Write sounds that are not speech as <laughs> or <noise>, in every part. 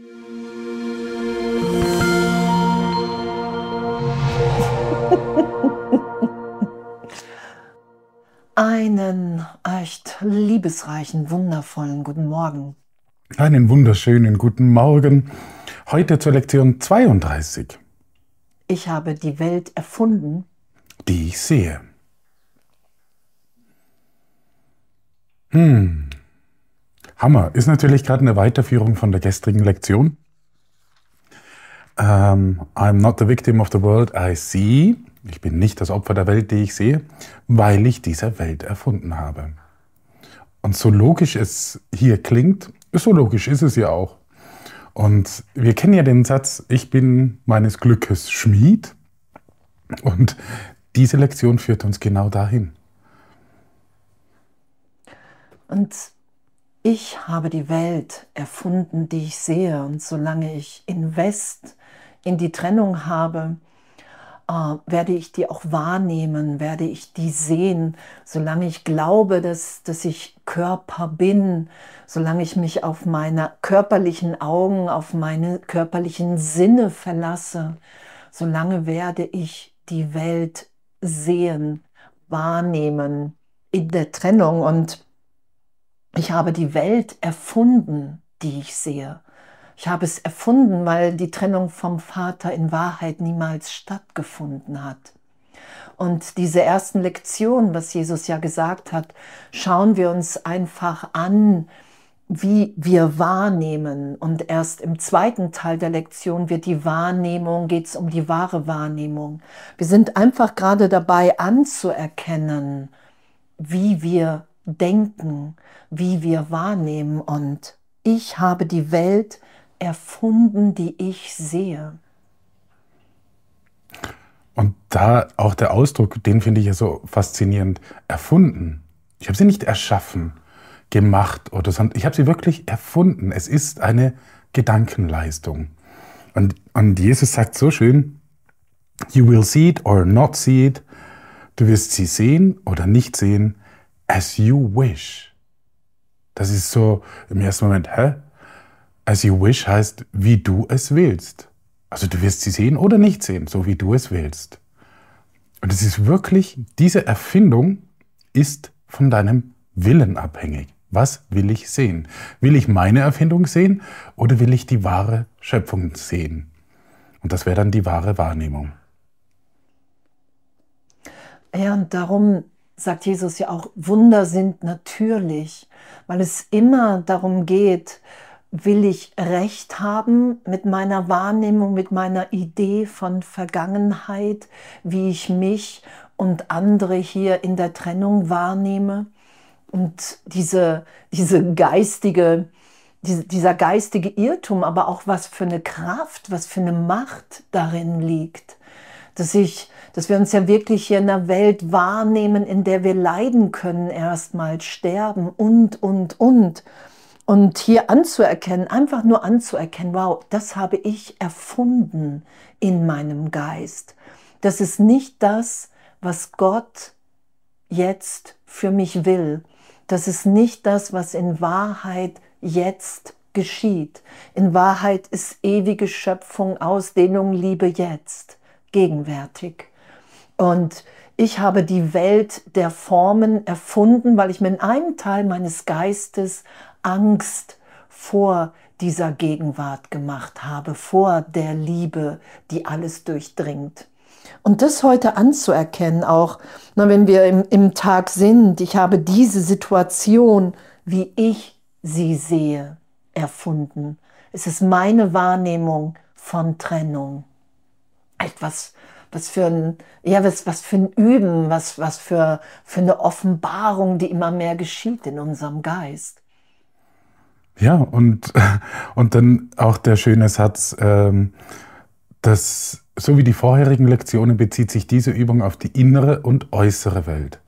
<laughs> Einen echt liebesreichen, wundervollen guten Morgen. Einen wunderschönen guten Morgen. Heute zur Lektion 32. Ich habe die Welt erfunden, die ich sehe. Hm. Hammer. Ist natürlich gerade eine Weiterführung von der gestrigen Lektion. Um, ähm, I'm not the victim of the world I see. Ich bin nicht das Opfer der Welt, die ich sehe, weil ich diese Welt erfunden habe. Und so logisch es hier klingt, so logisch ist es ja auch. Und wir kennen ja den Satz, ich bin meines Glückes Schmied. Und diese Lektion führt uns genau dahin. Und ich habe die Welt erfunden, die ich sehe. Und solange ich Invest in die Trennung habe, äh, werde ich die auch wahrnehmen, werde ich die sehen, solange ich glaube, dass, dass ich Körper bin, solange ich mich auf meine körperlichen Augen, auf meine körperlichen Sinne verlasse, solange werde ich die Welt sehen, wahrnehmen in der Trennung. Und ich habe die Welt erfunden, die ich sehe. Ich habe es erfunden, weil die Trennung vom Vater in Wahrheit niemals stattgefunden hat. Und diese ersten Lektionen, was Jesus ja gesagt hat, schauen wir uns einfach an, wie wir wahrnehmen. Und erst im zweiten Teil der Lektion wird die Wahrnehmung, geht es um die wahre Wahrnehmung. Wir sind einfach gerade dabei anzuerkennen, wie wir denken, wie wir wahrnehmen. Und ich habe die Welt erfunden, die ich sehe. Und da auch der Ausdruck, den finde ich ja so faszinierend. Erfunden. Ich habe sie nicht erschaffen, gemacht oder so. Ich habe sie wirklich erfunden. Es ist eine Gedankenleistung. Und, und Jesus sagt so schön, you will see it or not see it. Du wirst sie sehen oder nicht sehen, as you wish. Das ist so im ersten Moment, hä? As you wish heißt, wie du es willst. Also du wirst sie sehen oder nicht sehen, so wie du es willst. Und es ist wirklich, diese Erfindung ist von deinem Willen abhängig. Was will ich sehen? Will ich meine Erfindung sehen oder will ich die wahre Schöpfung sehen? Und das wäre dann die wahre Wahrnehmung. Ja, und darum sagt Jesus ja auch, Wunder sind natürlich, weil es immer darum geht, will ich recht haben mit meiner Wahrnehmung, mit meiner Idee von Vergangenheit, wie ich mich und andere hier in der Trennung wahrnehme? Und diese, diese geistige, diese, dieser geistige Irrtum, aber auch was für eine Kraft, was für eine Macht darin liegt, dass ich, dass wir uns ja wirklich hier in einer Welt wahrnehmen, in der wir leiden können, erstmal sterben und, und, und. Und hier anzuerkennen, einfach nur anzuerkennen, wow, das habe ich erfunden in meinem Geist. Das ist nicht das, was Gott jetzt für mich will. Das ist nicht das, was in Wahrheit jetzt geschieht. In Wahrheit ist ewige Schöpfung, Ausdehnung, Liebe jetzt, gegenwärtig. Und ich habe die Welt der Formen erfunden, weil ich mir in einem Teil meines Geistes Angst vor dieser Gegenwart gemacht habe, vor der Liebe, die alles durchdringt. Und das heute anzuerkennen, auch na, wenn wir im, im Tag sind, ich habe diese Situation, wie ich sie sehe, erfunden. Es ist meine Wahrnehmung von Trennung. Etwas, was für ein, ja, was, was für ein Üben, was, was für, für eine Offenbarung, die immer mehr geschieht in unserem Geist. Ja, und, <laughs> und dann auch der schöne Satz, ähm, dass so wie die vorherigen Lektionen bezieht sich diese Übung auf die innere und äußere Welt.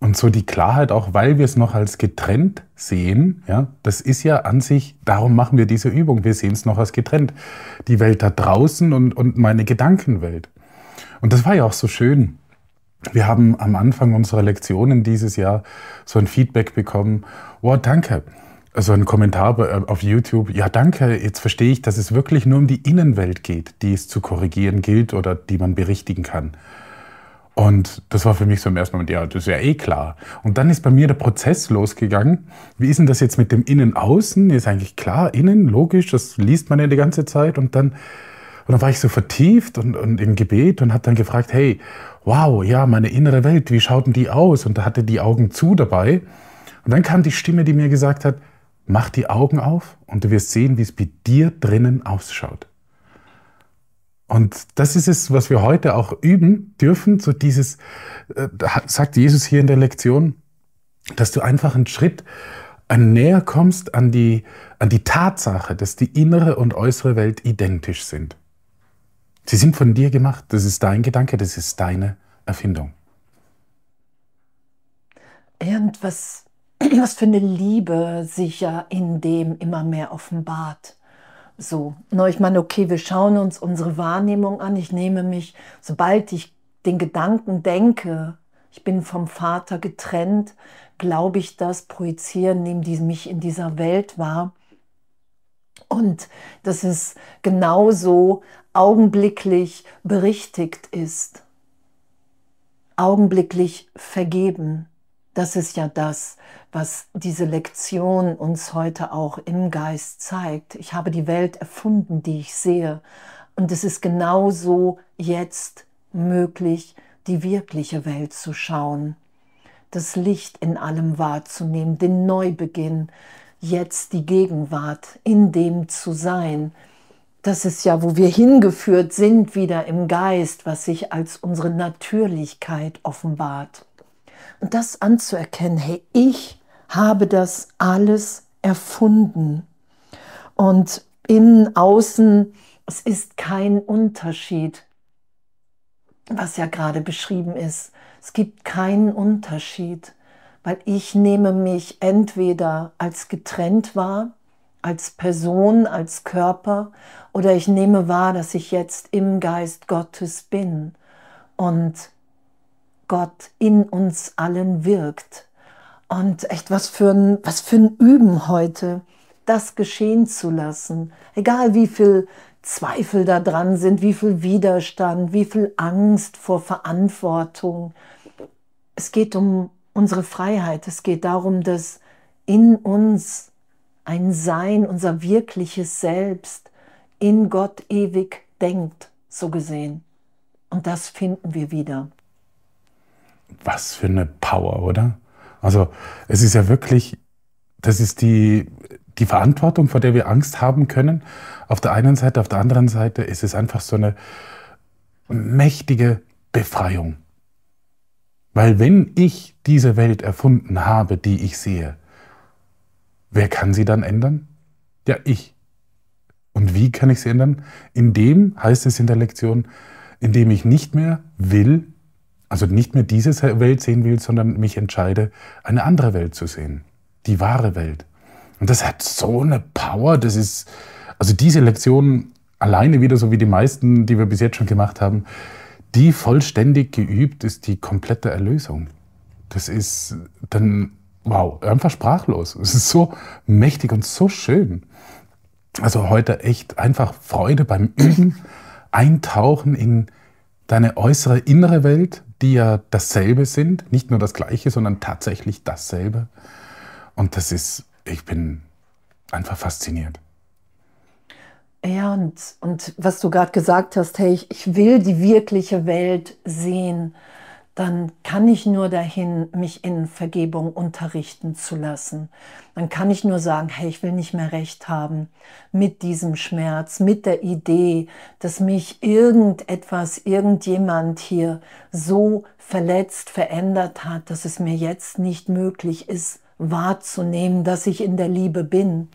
Und so die Klarheit auch, weil wir es noch als getrennt sehen, ja, das ist ja an sich, darum machen wir diese Übung, wir sehen es noch als getrennt. Die Welt da draußen und, und meine Gedankenwelt. Und das war ja auch so schön. Wir haben am Anfang unserer Lektionen dieses Jahr so ein Feedback bekommen, wow, danke, so ein Kommentar äh, auf YouTube, ja danke, jetzt verstehe ich, dass es wirklich nur um die Innenwelt geht, die es zu korrigieren gilt oder die man berichtigen kann. Und das war für mich so im ersten Moment, ja, das ist ja eh klar. Und dann ist bei mir der Prozess losgegangen. Wie ist denn das jetzt mit dem Innen-Außen? Ist eigentlich klar, innen, logisch, das liest man ja die ganze Zeit. Und dann, und dann war ich so vertieft und, und im Gebet und habe dann gefragt, hey, wow, ja, meine innere Welt, wie schaut denn die aus? Und da hatte die Augen zu dabei. Und dann kam die Stimme, die mir gesagt hat, mach die Augen auf und du wirst sehen, wie es bei dir drinnen ausschaut. Und das ist es, was wir heute auch üben dürfen, so dieses, äh, sagt Jesus hier in der Lektion, dass du einfach einen Schritt näher kommst an die, an die Tatsache, dass die innere und äußere Welt identisch sind. Sie sind von dir gemacht, das ist dein Gedanke, das ist deine Erfindung. Und was, <clears throat> was für eine Liebe sich ja in dem immer mehr offenbart. So, ich meine, okay, wir schauen uns unsere Wahrnehmung an. Ich nehme mich, sobald ich den Gedanken denke, ich bin vom Vater getrennt, glaube ich das, projizieren, nehme mich in dieser Welt wahr. Und dass es genauso augenblicklich berichtigt ist, augenblicklich vergeben. Das ist ja das, was diese Lektion uns heute auch im Geist zeigt. Ich habe die Welt erfunden, die ich sehe. Und es ist genauso jetzt möglich, die wirkliche Welt zu schauen, das Licht in allem wahrzunehmen, den Neubeginn, jetzt die Gegenwart, in dem zu sein. Das ist ja, wo wir hingeführt sind, wieder im Geist, was sich als unsere Natürlichkeit offenbart. Und das anzuerkennen, hey, ich habe das alles erfunden. Und innen, außen, es ist kein Unterschied, was ja gerade beschrieben ist. Es gibt keinen Unterschied, weil ich nehme mich entweder als getrennt wahr, als Person, als Körper, oder ich nehme wahr, dass ich jetzt im Geist Gottes bin. Und Gott in uns allen wirkt. Und echt, was für ein, was für ein Üben heute, das geschehen zu lassen. Egal wie viel Zweifel da dran sind, wie viel Widerstand, wie viel Angst vor Verantwortung. Es geht um unsere Freiheit. Es geht darum, dass in uns ein Sein, unser wirkliches Selbst, in Gott ewig denkt, so gesehen. Und das finden wir wieder was für eine Power, oder? Also es ist ja wirklich, das ist die, die Verantwortung, vor der wir Angst haben können. Auf der einen Seite, auf der anderen Seite ist es einfach so eine mächtige Befreiung. Weil wenn ich diese Welt erfunden habe, die ich sehe, wer kann sie dann ändern? Ja, ich. Und wie kann ich sie ändern? Indem, heißt es in der Lektion, indem ich nicht mehr will, also nicht mehr diese Welt sehen will, sondern mich entscheide, eine andere Welt zu sehen. Die wahre Welt. Und das hat so eine Power, das ist, also diese Lektion alleine wieder, so wie die meisten, die wir bis jetzt schon gemacht haben, die vollständig geübt ist die komplette Erlösung. Das ist dann, wow, einfach sprachlos. Es ist so mächtig und so schön. Also heute echt einfach Freude beim Üben, Eintauchen in deine äußere, innere Welt, die ja dasselbe sind, nicht nur das Gleiche, sondern tatsächlich dasselbe. Und das ist, ich bin einfach fasziniert. Ja, und, und was du gerade gesagt hast, hey, ich, ich will die wirkliche Welt sehen dann kann ich nur dahin, mich in Vergebung unterrichten zu lassen. Dann kann ich nur sagen, hey, ich will nicht mehr recht haben mit diesem Schmerz, mit der Idee, dass mich irgendetwas, irgendjemand hier so verletzt, verändert hat, dass es mir jetzt nicht möglich ist, wahrzunehmen, dass ich in der Liebe bin.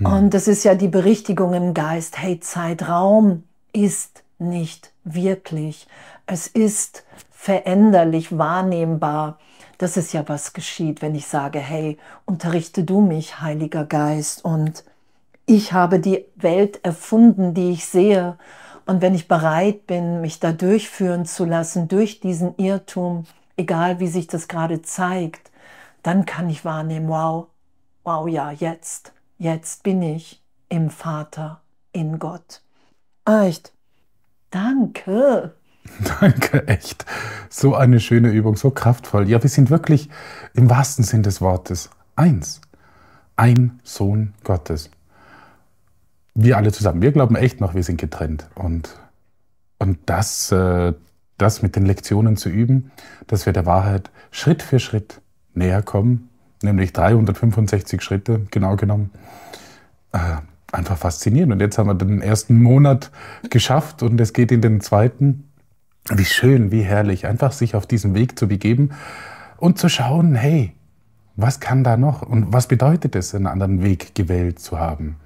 Hm. Und das ist ja die Berichtigung im Geist, hey, Zeitraum ist nicht wirklich. Es ist veränderlich wahrnehmbar. Das ist ja was geschieht, wenn ich sage, hey, unterrichte du mich, Heiliger Geist, und ich habe die Welt erfunden, die ich sehe. Und wenn ich bereit bin, mich da durchführen zu lassen, durch diesen Irrtum, egal wie sich das gerade zeigt, dann kann ich wahrnehmen, wow, wow, ja, jetzt, jetzt bin ich im Vater, in Gott. Echt. Danke. <laughs> Danke, echt. So eine schöne Übung, so kraftvoll. Ja, wir sind wirklich im wahrsten Sinn des Wortes eins. Ein Sohn Gottes. Wir alle zusammen. Wir glauben echt noch, wir sind getrennt. Und, und das, äh, das mit den Lektionen zu üben, dass wir der Wahrheit Schritt für Schritt näher kommen, nämlich 365 Schritte genau genommen. Äh, einfach faszinierend. Und jetzt haben wir den ersten Monat geschafft und es geht in den zweiten. Wie schön, wie herrlich, einfach sich auf diesen Weg zu begeben und zu schauen, hey, was kann da noch und was bedeutet es, einen anderen Weg gewählt zu haben?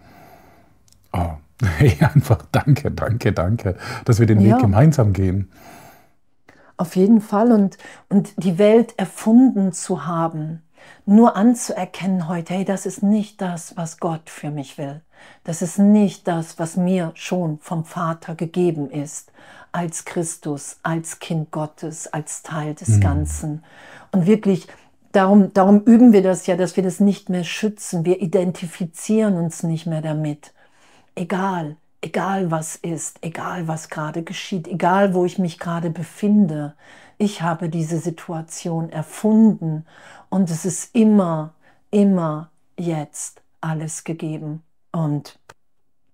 Oh, <laughs> hey, einfach danke, danke, danke, dass wir den ja. Weg gemeinsam gehen. Auf jeden Fall und, und die Welt erfunden zu haben, nur anzuerkennen heute, hey, das ist nicht das, was Gott für mich will. Das ist nicht das, was mir schon vom Vater gegeben ist, als Christus, als Kind Gottes, als Teil des mhm. Ganzen. Und wirklich, darum, darum üben wir das ja, dass wir das nicht mehr schützen. Wir identifizieren uns nicht mehr damit. Egal, egal was ist, egal was gerade geschieht, egal wo ich mich gerade befinde. Ich habe diese Situation erfunden und es ist immer, immer jetzt alles gegeben. Und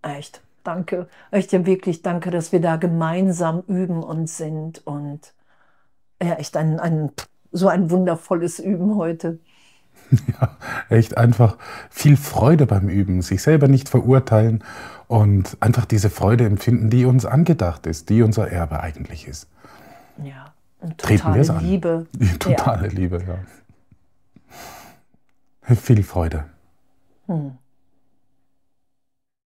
echt, danke, echt ja wirklich danke, dass wir da gemeinsam üben und sind und ja, echt ein, ein, so ein wundervolles Üben heute. <laughs> Ja, echt einfach viel Freude beim Üben, sich selber nicht verurteilen und einfach diese Freude empfinden, die uns angedacht ist, die unser Erbe eigentlich ist. Ja, und totale Treten wir Liebe. <laughs> An. Totale ja. Liebe, ja. Viel Freude. Hm.